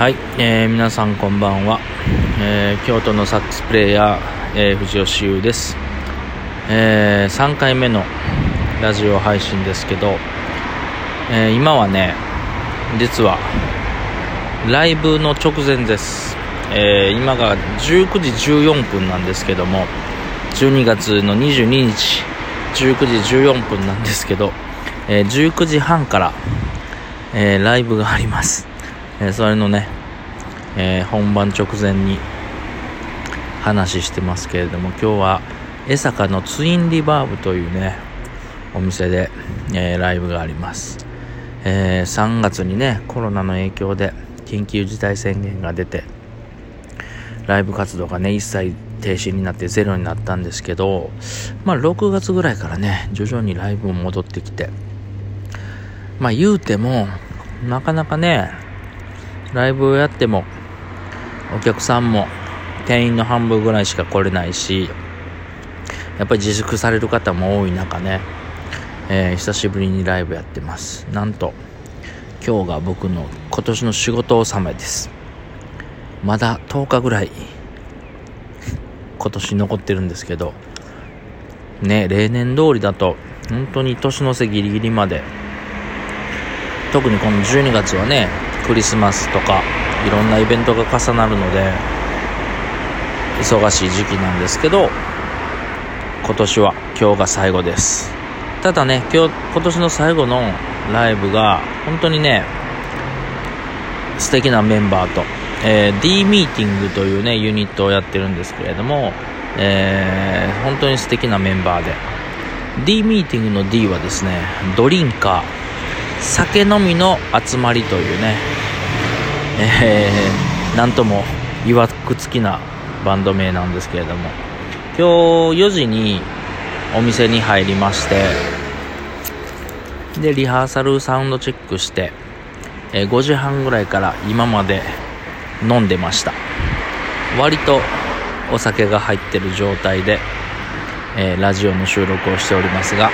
はい、えー、皆さんこんばんは、えー、京都のサックスプレーヤー、えー、藤吉優です、えー、3回目のラジオ配信ですけど、えー、今はね実はライブの直前です、えー、今が19時14分なんですけども12月の22日19時14分なんですけど、えー、19時半から、えー、ライブがあります。えそれのね、えー、本番直前に話してますけれども今日は江坂のツインリバーブというねお店で、えー、ライブがあります、えー、3月にねコロナの影響で緊急事態宣言が出てライブ活動がね一切停止になってゼロになったんですけどまあ6月ぐらいからね徐々にライブも戻ってきてまあ言うてもなかなかねライブをやってもお客さんも店員の半分ぐらいしか来れないしやっぱり自粛される方も多い中ね、えー、久しぶりにライブやってます。なんと今日が僕の今年の仕事納めです。まだ10日ぐらい今年残ってるんですけどね例年通りだと本当に年の瀬ギリギリまで特にこの12月はねクリスマスとかいろんなイベントが重なるので忙しい時期なんですけど今年は今日が最後です。ただね今日今年の最後のライブが本当にね素敵なメンバーと、えー、D ミーティングというねユニットをやってるんですけれども、えー、本当に素敵なメンバーで。D ミーティングの D はですねドリンカー。酒飲みの集まりというね、えー、なんともいわくつきなバンド名なんですけれども。今日4時にお店に入りましてでリハーサルサウンドチェックして、えー、5時半ぐらいから今まで飲んでました。割とお酒が入ってる状態で、えー、ラジオの収録をしておりますが、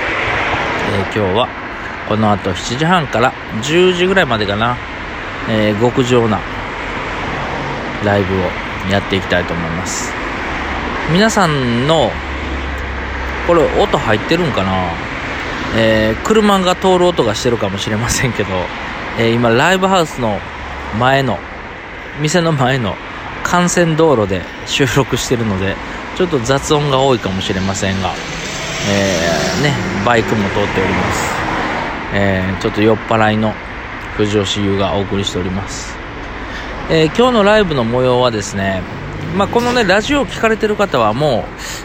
えー、今日はこの後7時半から10時ぐらいまでかな、えー、極上なライブをやっていきたいと思います。皆さんのこれ音入ってるんかな、えー、車が通る音がしてるかもしれませんけど、えー、今ライブハウスの前の店の前の幹線道路で収録してるのでちょっと雑音が多いかもしれませんが、えー、ねバイクも通っております。えー、ちょっと酔っ払いの藤吉優がお送りしております、えー、今日のライブの模様はですねまあ、このねラジオを聞かれてる方はも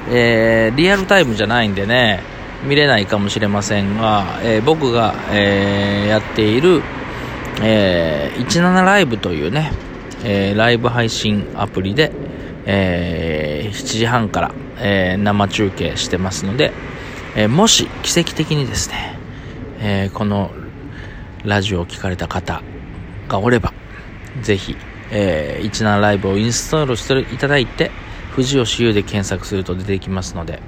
う、えー、リアルタイムじゃないんでね見れないかもしれませんが、えー、僕が、え、やっている、え、17ライブというね、えライブ配信アプリで、え7時半から、え生中継してますので、えもし奇跡的にですねえー、このラジオを聞かれた方がおれば、ぜひ、えー、17ライブをインストールしていただいて、藤吉優で検索すると出てきますので、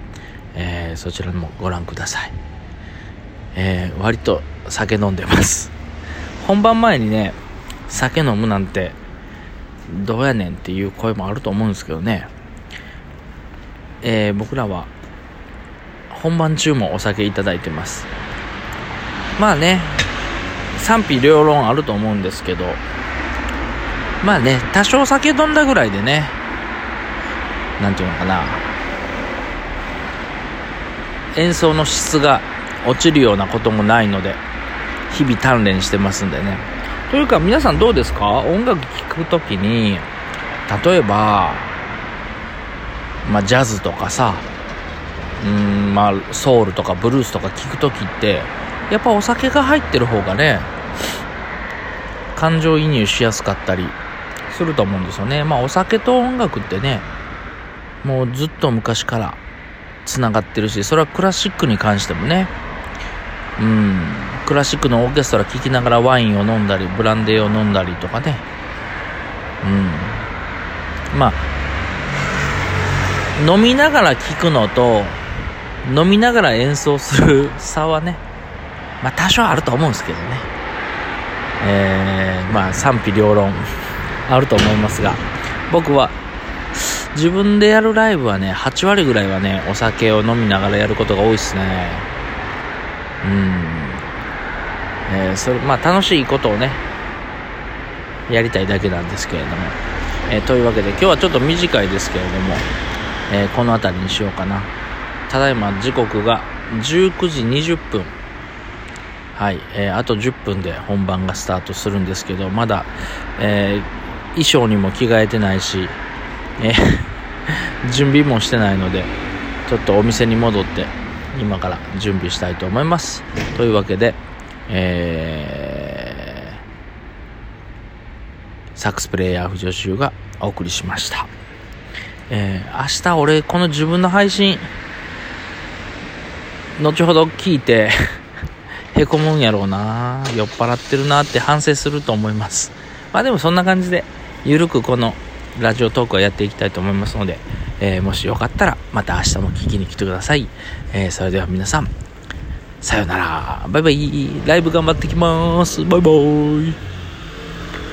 えー、そちらもご覧ください。えー、割と酒飲んでます。本番前にね、酒飲むなんて、どうやねんっていう声もあると思うんですけどね、えー、僕らは本番中もお酒いただいてます。まあね、賛否両論あると思うんですけど、まあね、多少酒飲んだぐらいでね、なんていうのかな、演奏の質が落ちるようなこともないので、日々鍛錬してますんでね。というか皆さんどうですか？音楽聴くときに、例えば、まあジャズとかさ、うん、まあソウルとかブルースとか聴くときって、やっぱお酒が入ってる方がね感情移入しやすかったりすると思うんですよね。まあお酒と音楽ってねもうずっと昔からつながってるしそれはクラシックに関してもねうんクラシックのオーケストラ聴きながらワインを飲んだりブランデーを飲んだりとかねうん。まあ飲みながら聴くのと飲みながら演奏する差はねまあ多少あると思うんですけどね。えー、まあ賛否両論あると思いますが僕は自分でやるライブはね8割ぐらいはねお酒を飲みながらやることが多いですね。うん。えー、それまあ楽しいことをねやりたいだけなんですけれども、えー、というわけで今日はちょっと短いですけれども、えー、この辺りにしようかな。ただいま時刻が19時20分。はい、えー、あと10分で本番がスタートするんですけどまだ、えー、衣装にも着替えてないし、えー、準備もしてないのでちょっとお店に戻って今から準備したいと思います。というわけで、えー、サックスプレイヤー藤吉がお送りしました、えー、明日俺この自分の配信後ほど聞いてへこむんやろうな。酔っ払ってるなって反省すると思います。まあでもそんな感じでゆるくこのラジオトークをやっていきたいと思いますので、えー、もしよかったらまた明日も聞きに来てください、えー、それでは皆さんさよなら。バイバイ。ライブ頑張ってきます。バイバイ。